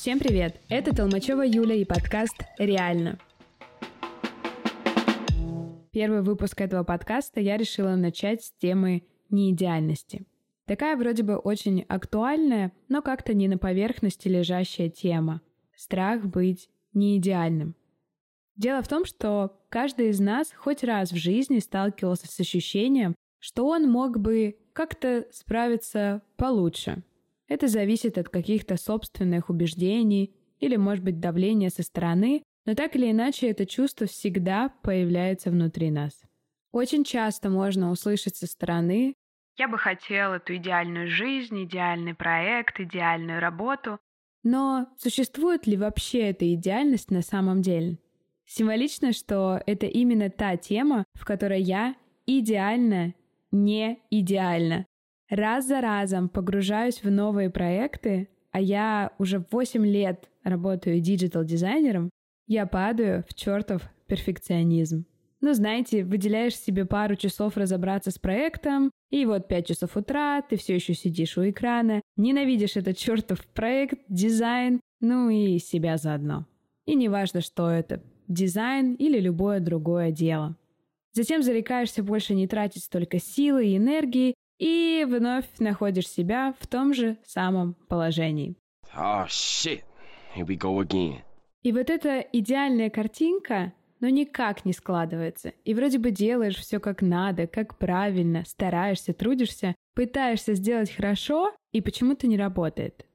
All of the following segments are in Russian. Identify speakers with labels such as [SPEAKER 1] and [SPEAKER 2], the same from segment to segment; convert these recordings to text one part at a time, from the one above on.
[SPEAKER 1] Всем привет! Это Толмачева Юля и подкаст «Реально». Первый выпуск этого подкаста я решила начать с темы неидеальности. Такая вроде бы очень актуальная, но как-то не на поверхности лежащая тема. Страх быть неидеальным. Дело в том, что каждый из нас хоть раз в жизни сталкивался с ощущением, что он мог бы как-то справиться получше – это зависит от каких-то собственных убеждений или, может быть, давления со стороны, но так или иначе это чувство всегда появляется внутри нас. Очень часто можно услышать со стороны «Я бы хотел эту идеальную жизнь, идеальный проект, идеальную работу». Но существует ли вообще эта идеальность на самом деле? Символично, что это именно та тема, в которой я идеально не идеально раз за разом погружаюсь в новые проекты, а я уже 8 лет работаю digital-дизайнером, я падаю в чертов перфекционизм. Ну, знаете, выделяешь себе пару часов разобраться с проектом, и вот 5 часов утра ты все еще сидишь у экрана, ненавидишь этот чертов проект, дизайн, ну и себя заодно. И неважно, что это, дизайн или любое другое дело. Затем зарекаешься больше не тратить столько силы и энергии и вновь находишь себя в том же самом положении.
[SPEAKER 2] Oh, shit. Here we go again.
[SPEAKER 1] И вот эта идеальная картинка, но никак не складывается. И вроде бы делаешь все как надо, как правильно, стараешься, трудишься, пытаешься сделать хорошо, и почему-то не работает.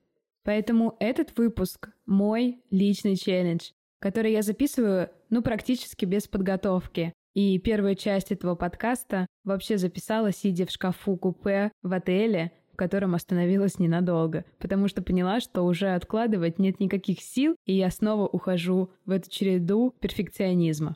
[SPEAKER 1] Поэтому этот выпуск — мой личный челлендж, который я записываю, ну, практически без подготовки. И первую часть этого подкаста вообще записала, сидя в шкафу купе в отеле, в котором остановилась ненадолго, потому что поняла, что уже откладывать нет никаких сил, и я снова ухожу в эту череду перфекционизма.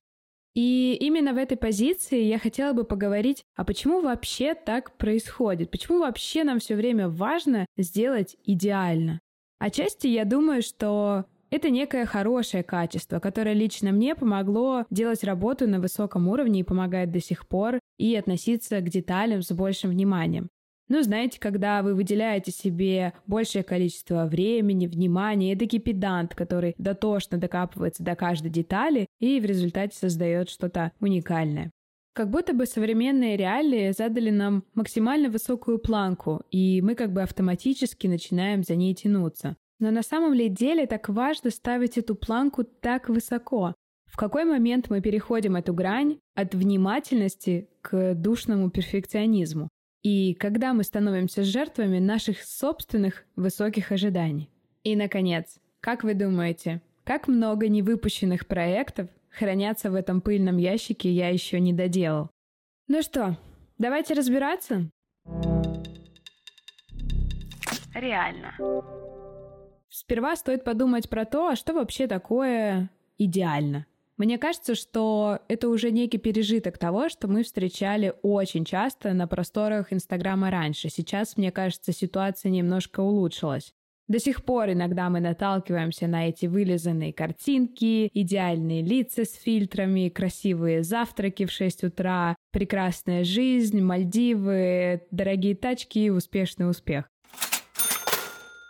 [SPEAKER 1] И именно в этой позиции я хотела бы поговорить, а почему вообще так происходит? Почему вообще нам все время важно сделать идеально? Отчасти я думаю, что это некое хорошее качество, которое лично мне помогло делать работу на высоком уровне и помогает до сих пор и относиться к деталям с большим вниманием. Ну, знаете, когда вы выделяете себе большее количество времени, внимания, это педант, который дотошно докапывается до каждой детали и в результате создает что-то уникальное. Как будто бы современные реалии задали нам максимально высокую планку, и мы как бы автоматически начинаем за ней тянуться. Но на самом ли деле так важно ставить эту планку так высоко? В какой момент мы переходим эту грань от внимательности к душному перфекционизму? И когда мы становимся жертвами наших собственных высоких ожиданий? И, наконец, как вы думаете, как много невыпущенных проектов хранятся в этом пыльном ящике я еще не доделал? Ну что, давайте разбираться? Реально. Сперва стоит подумать про то, а что вообще такое идеально. Мне кажется, что это уже некий пережиток того, что мы встречали очень часто на просторах Инстаграма раньше. Сейчас, мне кажется, ситуация немножко улучшилась. До сих пор иногда мы наталкиваемся на эти вылизанные картинки, идеальные лица с фильтрами, красивые завтраки в 6 утра, прекрасная жизнь, Мальдивы, дорогие тачки и успешный успех.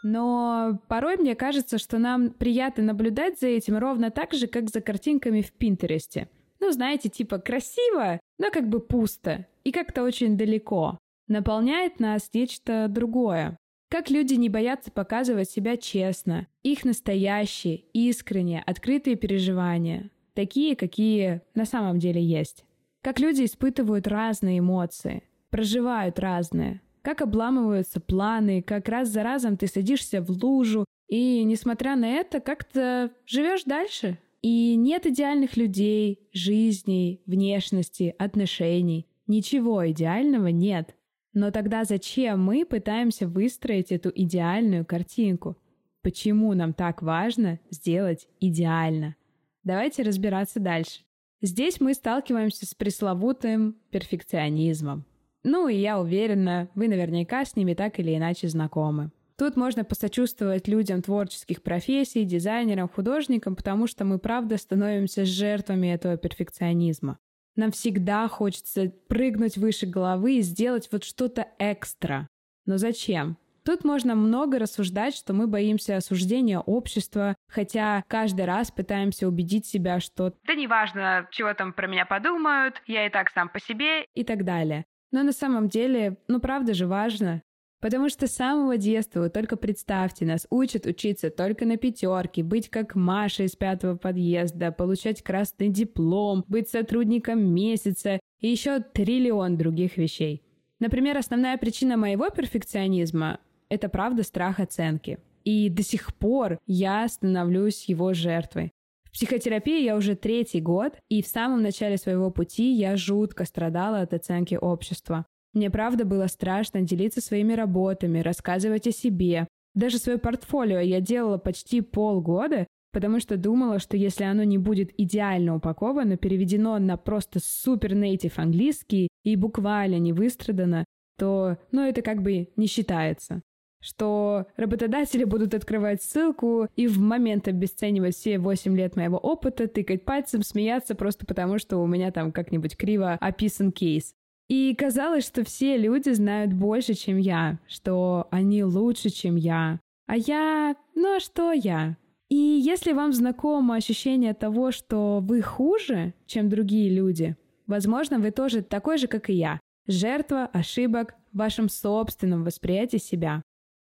[SPEAKER 1] Но порой мне кажется, что нам приятно наблюдать за этим ровно так же, как за картинками в Пинтересте. Ну, знаете, типа красиво, но как бы пусто и как-то очень далеко. Наполняет нас нечто другое. Как люди не боятся показывать себя честно, их настоящие, искренние, открытые переживания, такие, какие на самом деле есть. Как люди испытывают разные эмоции, проживают разные, как обламываются планы, как раз за разом ты садишься в лужу, и, несмотря на это, как-то живешь дальше. И нет идеальных людей, жизней, внешности, отношений. Ничего идеального нет. Но тогда зачем мы пытаемся выстроить эту идеальную картинку? Почему нам так важно сделать идеально? Давайте разбираться дальше. Здесь мы сталкиваемся с пресловутым перфекционизмом. Ну и я уверена, вы наверняка с ними так или иначе знакомы. Тут можно посочувствовать людям творческих профессий, дизайнерам, художникам, потому что мы правда становимся жертвами этого перфекционизма. Нам всегда хочется прыгнуть выше головы и сделать вот что-то экстра. Но зачем? Тут можно много рассуждать, что мы боимся осуждения общества, хотя каждый раз пытаемся убедить себя, что «да неважно, чего там про меня подумают, я и так сам по себе» и так далее. Но на самом деле, ну правда же важно. Потому что с самого детства, вы только представьте, нас учат учиться только на пятерке, быть как Маша из пятого подъезда, получать красный диплом, быть сотрудником месяца и еще триллион других вещей. Например, основная причина моего перфекционизма — это правда страх оценки. И до сих пор я становлюсь его жертвой. В психотерапии я уже третий год, и в самом начале своего пути я жутко страдала от оценки общества. Мне правда было страшно делиться своими работами, рассказывать о себе. Даже свое портфолио я делала почти полгода, потому что думала, что если оно не будет идеально упаковано, переведено на просто супер нейтив английский и буквально не выстрадано, то, ну, это как бы не считается. Что работодатели будут открывать ссылку и в момент обесценивать все 8 лет моего опыта, тыкать пальцем, смеяться просто потому, что у меня там как-нибудь криво описан кейс. И казалось, что все люди знают больше, чем я, что они лучше, чем я. А я... Ну а что я? И если вам знакомо ощущение того, что вы хуже, чем другие люди, возможно, вы тоже такой же, как и я. Жертва ошибок в вашем собственном восприятии себя.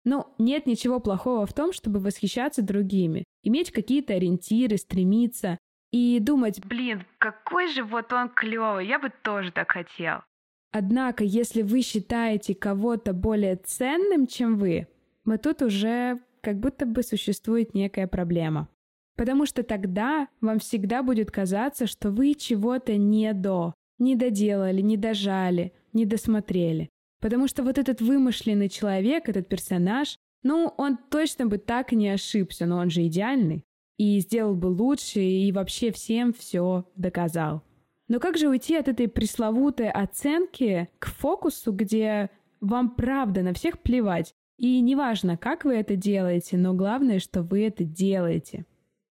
[SPEAKER 1] Ну, нет ничего плохого в том, чтобы восхищаться другими, иметь какие-то ориентиры, стремиться и думать, блин, какой же вот он клевый, я бы тоже так хотел. Однако, если вы считаете кого-то более ценным, чем вы, вот тут уже как будто бы существует некая проблема. Потому что тогда вам всегда будет казаться, что вы чего-то не до, не доделали, не дожали, не досмотрели. Потому что вот этот вымышленный человек, этот персонаж, ну, он точно бы так не ошибся, но он же идеальный. И сделал бы лучше, и вообще всем все доказал. Но как же уйти от этой пресловутой оценки к фокусу, где вам правда на всех плевать? И неважно, как вы это делаете, но главное, что вы это делаете.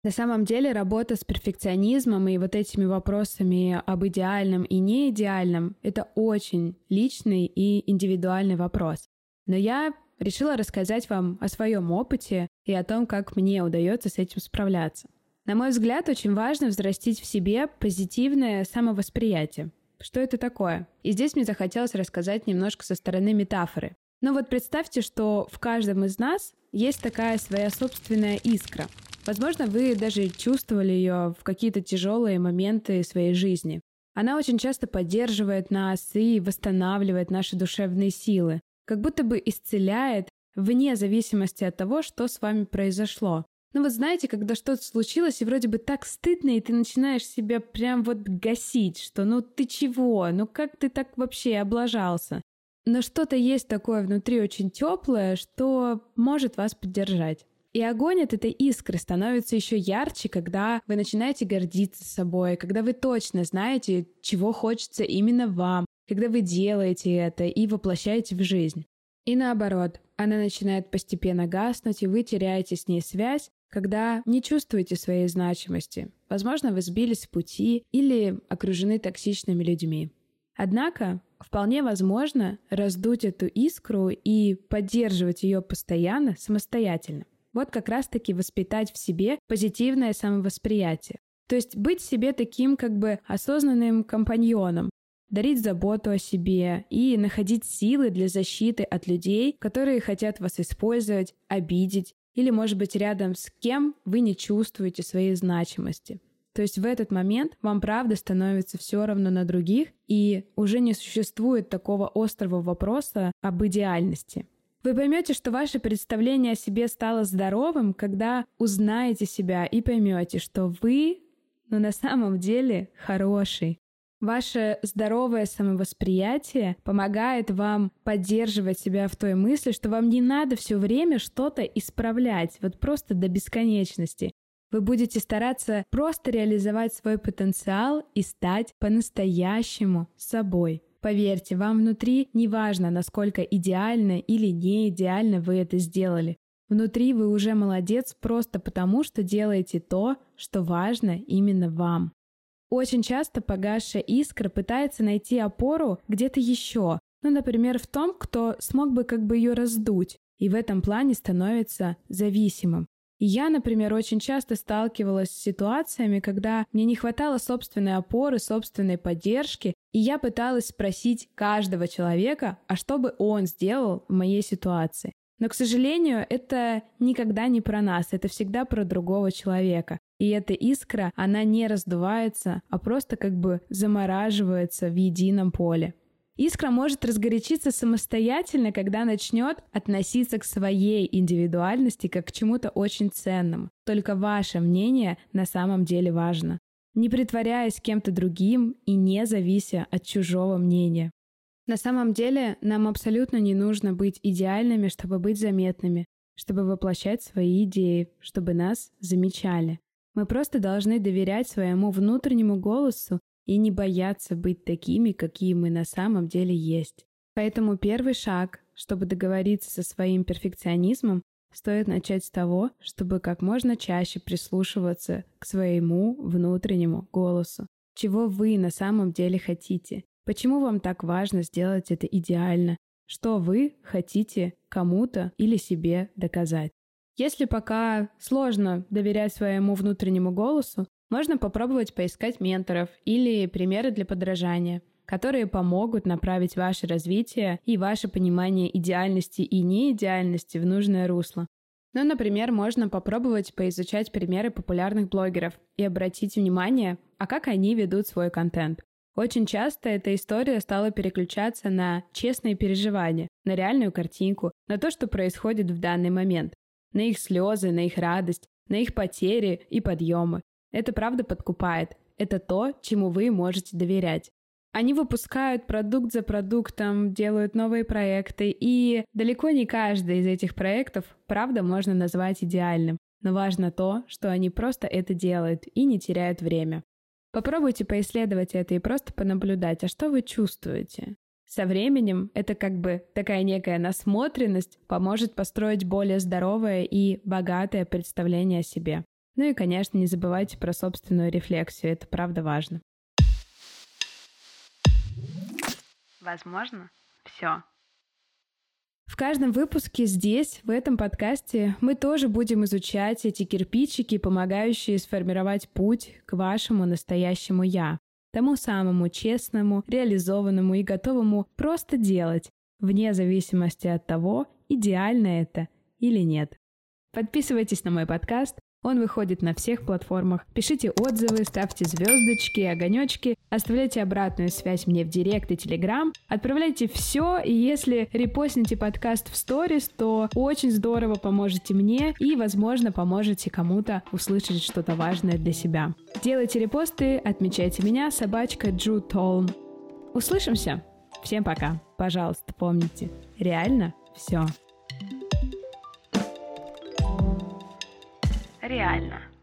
[SPEAKER 1] На самом деле работа с перфекционизмом и вот этими вопросами об идеальном и неидеальном — это очень личный и индивидуальный вопрос. Но я решила рассказать вам о своем опыте и о том, как мне удается с этим справляться. На мой взгляд, очень важно взрастить в себе позитивное самовосприятие. Что это такое? И здесь мне захотелось рассказать немножко со стороны метафоры. Ну вот представьте, что в каждом из нас есть такая своя собственная искра. Возможно, вы даже чувствовали ее в какие-то тяжелые моменты своей жизни. Она очень часто поддерживает нас и восстанавливает наши душевные силы, как будто бы исцеляет вне зависимости от того, что с вами произошло. Ну вот знаете, когда что-то случилось, и вроде бы так стыдно, и ты начинаешь себя прям вот гасить, что ну ты чего, ну как ты так вообще облажался? Но что-то есть такое внутри очень теплое, что может вас поддержать. И огонь от этой искры становится еще ярче, когда вы начинаете гордиться собой, когда вы точно знаете, чего хочется именно вам, когда вы делаете это и воплощаете в жизнь. И наоборот, она начинает постепенно гаснуть, и вы теряете с ней связь, когда не чувствуете своей значимости. Возможно, вы сбились с пути или окружены токсичными людьми. Однако, вполне возможно раздуть эту искру и поддерживать ее постоянно самостоятельно. Вот как раз-таки воспитать в себе позитивное самовосприятие. То есть быть себе таким как бы осознанным компаньоном, дарить заботу о себе и находить силы для защиты от людей, которые хотят вас использовать, обидеть или, может быть, рядом с кем вы не чувствуете своей значимости. То есть в этот момент вам правда становится все равно на других, и уже не существует такого острого вопроса об идеальности. Вы поймете, что ваше представление о себе стало здоровым, когда узнаете себя и поймете, что вы, ну на самом деле, хороший, Ваше здоровое самовосприятие помогает вам поддерживать себя в той мысли, что вам не надо все время что-то исправлять, вот просто до бесконечности. Вы будете стараться просто реализовать свой потенциал и стать по-настоящему собой. Поверьте, вам внутри не важно, насколько идеально или не идеально вы это сделали. Внутри вы уже молодец просто потому, что делаете то, что важно именно вам. Очень часто погасшая искра пытается найти опору где-то еще, ну, например, в том, кто смог бы как бы ее раздуть, и в этом плане становится зависимым. Я, например, очень часто сталкивалась с ситуациями, когда мне не хватало собственной опоры, собственной поддержки, и я пыталась спросить каждого человека, а что бы он сделал в моей ситуации. Но, к сожалению, это никогда не про нас, это всегда про другого человека. И эта искра, она не раздувается, а просто как бы замораживается в едином поле. Искра может разгорячиться самостоятельно, когда начнет относиться к своей индивидуальности как к чему-то очень ценному. Только ваше мнение на самом деле важно. Не притворяясь кем-то другим и не завися от чужого мнения. На самом деле нам абсолютно не нужно быть идеальными, чтобы быть заметными, чтобы воплощать свои идеи, чтобы нас замечали. Мы просто должны доверять своему внутреннему голосу и не бояться быть такими, какие мы на самом деле есть. Поэтому первый шаг, чтобы договориться со своим перфекционизмом, стоит начать с того, чтобы как можно чаще прислушиваться к своему внутреннему голосу. Чего вы на самом деле хотите? Почему вам так важно сделать это идеально? Что вы хотите кому-то или себе доказать? Если пока сложно доверять своему внутреннему голосу, можно попробовать поискать менторов или примеры для подражания, которые помогут направить ваше развитие и ваше понимание идеальности и неидеальности в нужное русло. Ну, например, можно попробовать поизучать примеры популярных блогеров и обратить внимание, а как они ведут свой контент. Очень часто эта история стала переключаться на честные переживания, на реальную картинку, на то, что происходит в данный момент, на их слезы, на их радость, на их потери и подъемы. Это правда подкупает. Это то, чему вы можете доверять. Они выпускают продукт за продуктом, делают новые проекты, и далеко не каждый из этих проектов, правда, можно назвать идеальным. Но важно то, что они просто это делают и не теряют время. Попробуйте поисследовать это и просто понаблюдать, а что вы чувствуете. Со временем это как бы такая некая насмотренность поможет построить более здоровое и богатое представление о себе. Ну и, конечно, не забывайте про собственную рефлексию, это правда важно. Возможно, все. В каждом выпуске здесь, в этом подкасте, мы тоже будем изучать эти кирпичики, помогающие сформировать путь к вашему настоящему «я», тому самому честному, реализованному и готовому просто делать, вне зависимости от того, идеально это или нет. Подписывайтесь на мой подкаст, он выходит на всех платформах. Пишите отзывы, ставьте звездочки, огонечки, оставляйте обратную связь мне в директ и телеграм, отправляйте все, и если репостните подкаст в сторис, то очень здорово поможете мне и, возможно, поможете кому-то услышать что-то важное для себя. Делайте репосты, отмечайте меня, собачка Джу Толм. Услышимся! Всем пока! Пожалуйста, помните, реально все.
[SPEAKER 3] Реально.